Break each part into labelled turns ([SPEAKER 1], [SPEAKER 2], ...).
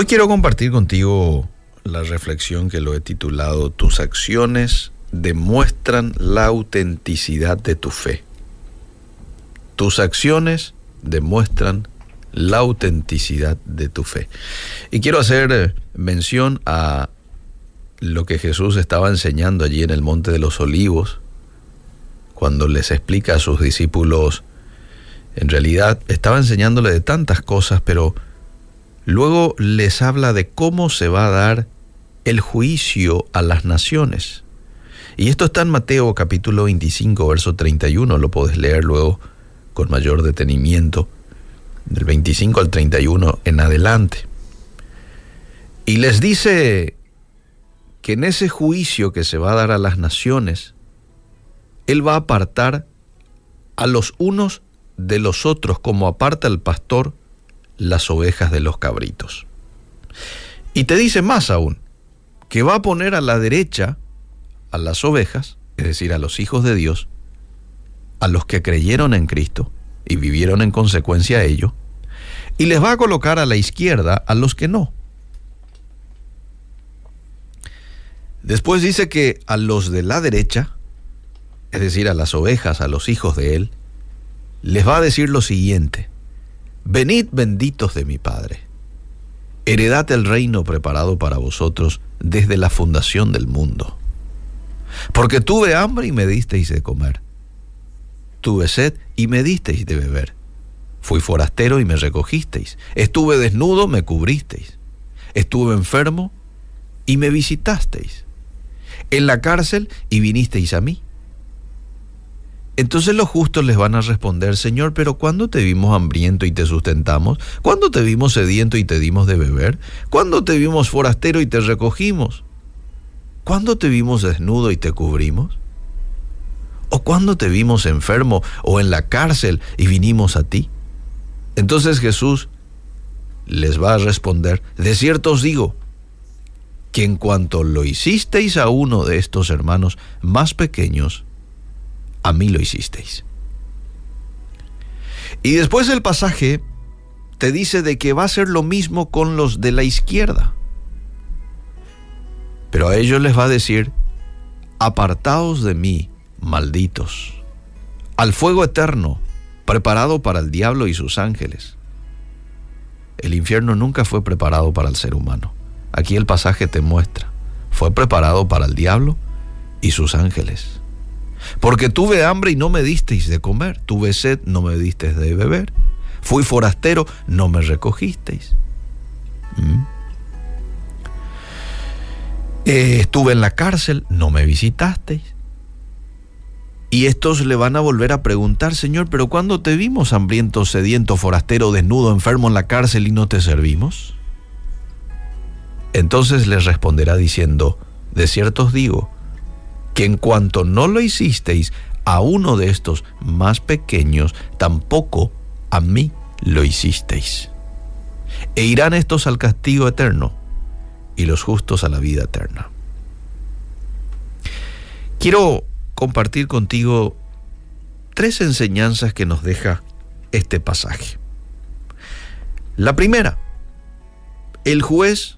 [SPEAKER 1] Hoy quiero compartir contigo la reflexión que lo he titulado Tus acciones demuestran la autenticidad de tu fe. Tus acciones demuestran la autenticidad de tu fe. Y quiero hacer eh, mención a lo que Jesús estaba enseñando allí en el Monte de los Olivos, cuando les explica a sus discípulos, en realidad estaba enseñándole de tantas cosas, pero luego les habla de cómo se va a dar el juicio a las naciones. Y esto está en Mateo capítulo 25, verso 31, lo puedes leer luego con mayor detenimiento, del 25 al 31 en adelante. Y les dice que en ese juicio que se va a dar a las naciones, Él va a apartar a los unos de los otros como aparta el pastor las ovejas de los cabritos. Y te dice más aún, que va a poner a la derecha a las ovejas, es decir, a los hijos de Dios, a los que creyeron en Cristo y vivieron en consecuencia a ello, y les va a colocar a la izquierda a los que no. Después dice que a los de la derecha, es decir, a las ovejas, a los hijos de él, les va a decir lo siguiente, venid benditos de mi Padre, heredad el reino preparado para vosotros desde la fundación del mundo. Porque tuve hambre y me disteis de comer, tuve sed y me disteis de beber, fui forastero y me recogisteis, estuve desnudo, me cubristeis, estuve enfermo y me visitasteis. En la cárcel y vinisteis a mí. Entonces los justos les van a responder, Señor, pero ¿cuándo te vimos hambriento y te sustentamos? ¿Cuándo te vimos sediento y te dimos de beber? ¿Cuándo te vimos forastero y te recogimos? ¿Cuándo te vimos desnudo y te cubrimos? ¿O cuándo te vimos enfermo o en la cárcel y vinimos a ti? Entonces Jesús les va a responder, de cierto os digo, que en cuanto lo hicisteis a uno de estos hermanos más pequeños, a mí lo hicisteis. Y después el pasaje te dice de que va a ser lo mismo con los de la izquierda. Pero a ellos les va a decir, apartaos de mí, malditos, al fuego eterno, preparado para el diablo y sus ángeles. El infierno nunca fue preparado para el ser humano. Aquí el pasaje te muestra. Fue preparado para el diablo y sus ángeles. Porque tuve hambre y no me disteis de comer. Tuve sed, no me disteis de beber. Fui forastero, no me recogisteis. ¿Mm? Eh, estuve en la cárcel, no me visitasteis. Y estos le van a volver a preguntar, Señor, pero ¿cuándo te vimos hambriento, sediento, forastero, desnudo, enfermo en la cárcel y no te servimos? Entonces les responderá diciendo, de cierto os digo, que en cuanto no lo hicisteis a uno de estos más pequeños, tampoco a mí lo hicisteis. E irán estos al castigo eterno y los justos a la vida eterna. Quiero compartir contigo tres enseñanzas que nos deja este pasaje. La primera, el juez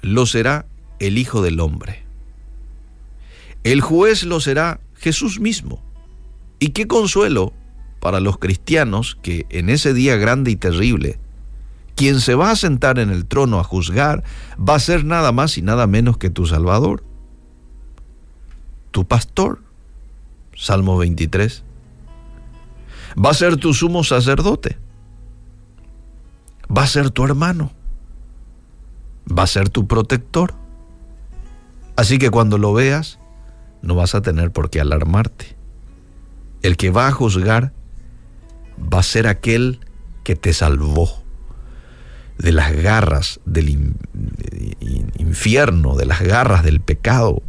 [SPEAKER 1] lo será el Hijo del Hombre. El juez lo será Jesús mismo. Y qué consuelo para los cristianos que en ese día grande y terrible, quien se va a sentar en el trono a juzgar va a ser nada más y nada menos que tu Salvador, tu pastor, Salmo 23. Va a ser tu sumo sacerdote. Va a ser tu hermano va a ser tu protector. Así que cuando lo veas, no vas a tener por qué alarmarte. El que va a juzgar va a ser aquel que te salvó de las garras del infierno, de las garras del pecado.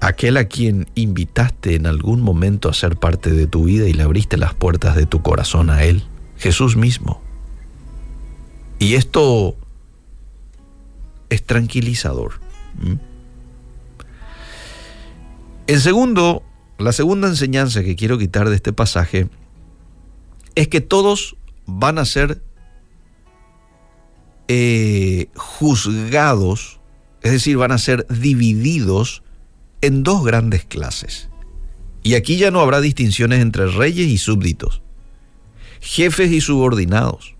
[SPEAKER 1] Aquel a quien invitaste en algún momento a ser parte de tu vida y le abriste las puertas de tu corazón a Él, Jesús mismo. Y esto es tranquilizador. En segundo, la segunda enseñanza que quiero quitar de este pasaje es que todos van a ser eh, juzgados, es decir, van a ser divididos en dos grandes clases. Y aquí ya no habrá distinciones entre reyes y súbditos, jefes y subordinados,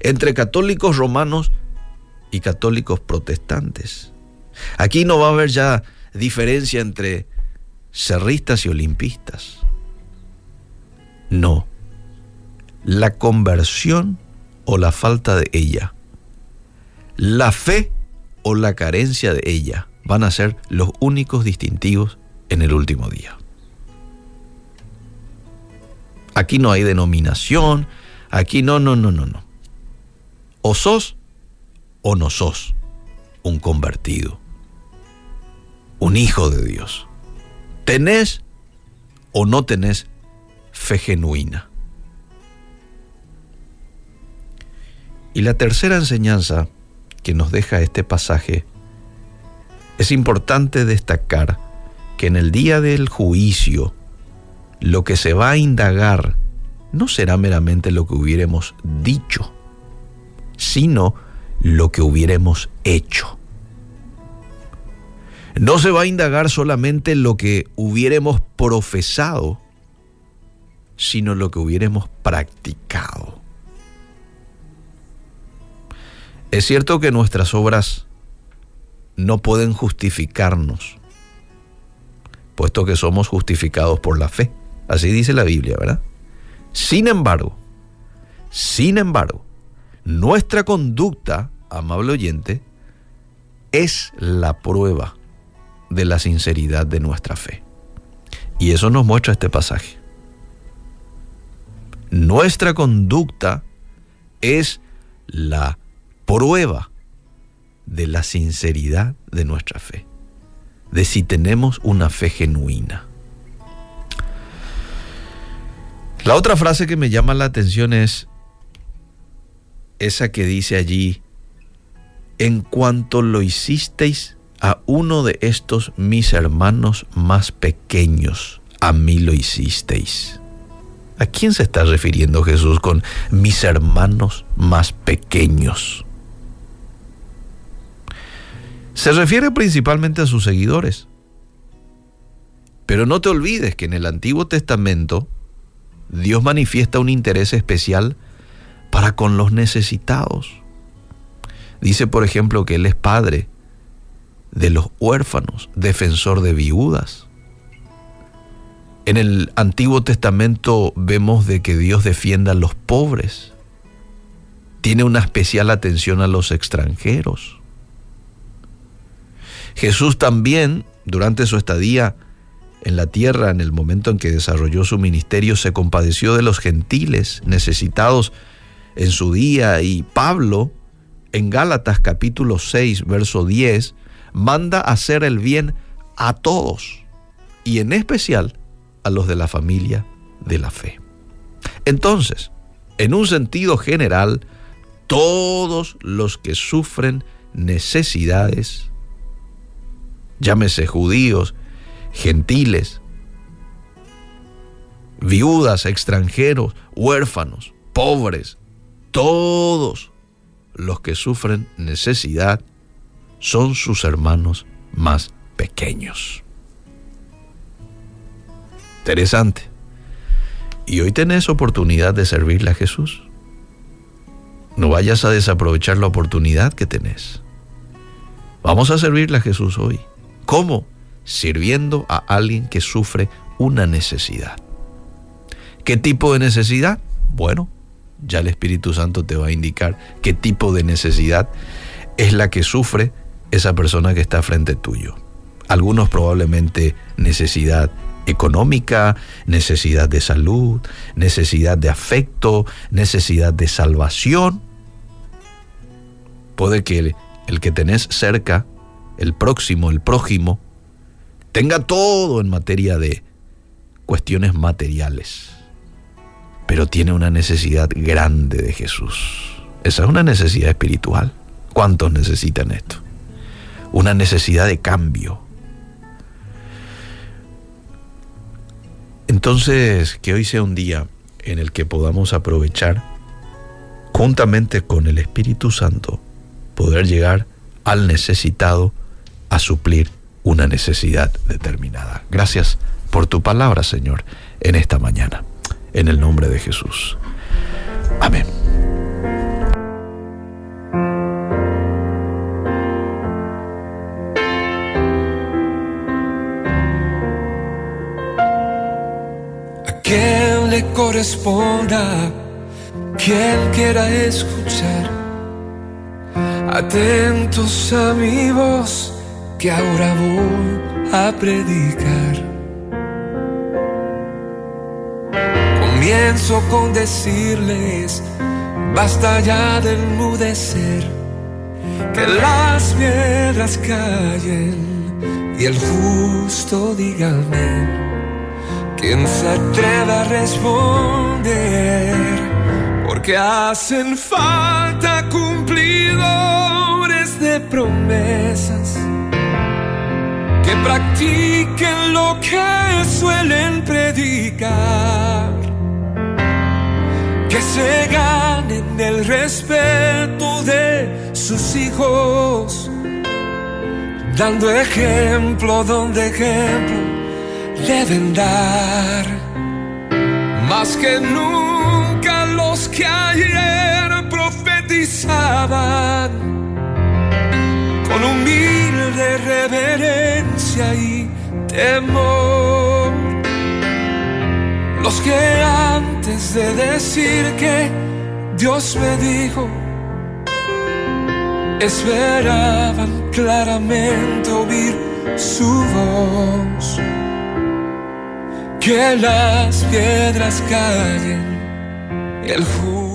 [SPEAKER 1] entre católicos romanos y católicos protestantes. Aquí no va a haber ya diferencia entre cerristas y olimpistas. No. La conversión o la falta de ella, la fe o la carencia de ella van a ser los únicos distintivos en el último día. Aquí no hay denominación, aquí no, no, no, no, no. O sos o no sos un convertido, un hijo de Dios. ¿Tenés o no tenés fe genuina? Y la tercera enseñanza que nos deja este pasaje, es importante destacar que en el día del juicio, lo que se va a indagar no será meramente lo que hubiéramos dicho, sino lo que hubiéramos hecho. No se va a indagar solamente lo que hubiéramos profesado, sino lo que hubiéramos practicado. Es cierto que nuestras obras no pueden justificarnos, puesto que somos justificados por la fe. Así dice la Biblia, ¿verdad? Sin embargo, sin embargo, nuestra conducta, amable oyente, es la prueba de la sinceridad de nuestra fe. Y eso nos muestra este pasaje. Nuestra conducta es la prueba de la sinceridad de nuestra fe, de si tenemos una fe genuina. La otra frase que me llama la atención es esa que dice allí, en cuanto lo hicisteis a uno de estos mis hermanos más pequeños, a mí lo hicisteis. ¿A quién se está refiriendo Jesús con mis hermanos más pequeños? Se refiere principalmente a sus seguidores. Pero no te olvides que en el Antiguo Testamento Dios manifiesta un interés especial para con los necesitados. Dice, por ejemplo, que Él es padre de los huérfanos, defensor de viudas. En el Antiguo Testamento vemos de que Dios defienda a los pobres. Tiene una especial atención a los extranjeros. Jesús también, durante su estadía en la tierra, en el momento en que desarrolló su ministerio, se compadeció de los gentiles necesitados en su día y Pablo, en Gálatas capítulo 6, verso 10, manda hacer el bien a todos y en especial a los de la familia de la fe. Entonces, en un sentido general, todos los que sufren necesidades, llámese judíos, gentiles, viudas, extranjeros, huérfanos, pobres, todos los que sufren necesidad son sus hermanos más pequeños. Interesante. Y hoy tenés oportunidad de servirle a Jesús. No vayas a desaprovechar la oportunidad que tenés. Vamos a servirle a Jesús hoy. ¿Cómo? Sirviendo a alguien que sufre una necesidad. ¿Qué tipo de necesidad? Bueno, ya el Espíritu Santo te va a indicar qué tipo de necesidad es la que sufre esa persona que está frente tuyo. Algunos probablemente necesidad económica, necesidad de salud, necesidad de afecto, necesidad de salvación. Puede que el, el que tenés cerca, el próximo, el prójimo, tenga todo en materia de cuestiones materiales pero tiene una necesidad grande de Jesús. Esa es una necesidad espiritual. ¿Cuántos necesitan esto? Una necesidad de cambio. Entonces, que hoy sea un día en el que podamos aprovechar juntamente con el Espíritu Santo, poder llegar al necesitado a suplir una necesidad determinada. Gracias por tu palabra, Señor, en esta mañana. En el nombre de Jesús. Amén.
[SPEAKER 2] Corresponda, quien quiera escuchar. Atentos amigos, que ahora voy a predicar. Comienzo con decirles, basta ya de enmudecer, que las piedras callen y el justo diga amén ¿Quién se atreve a responder? Porque hacen falta cumplidores de promesas que practiquen lo que suelen predicar, que se ganen el respeto de sus hijos, dando ejemplo donde ejemplo deben dar más que nunca los que ayer profetizaban con humilde reverencia y temor. Los que antes de decir que Dios me dijo, esperaban claramente oír su voz que las piedras callen, el justo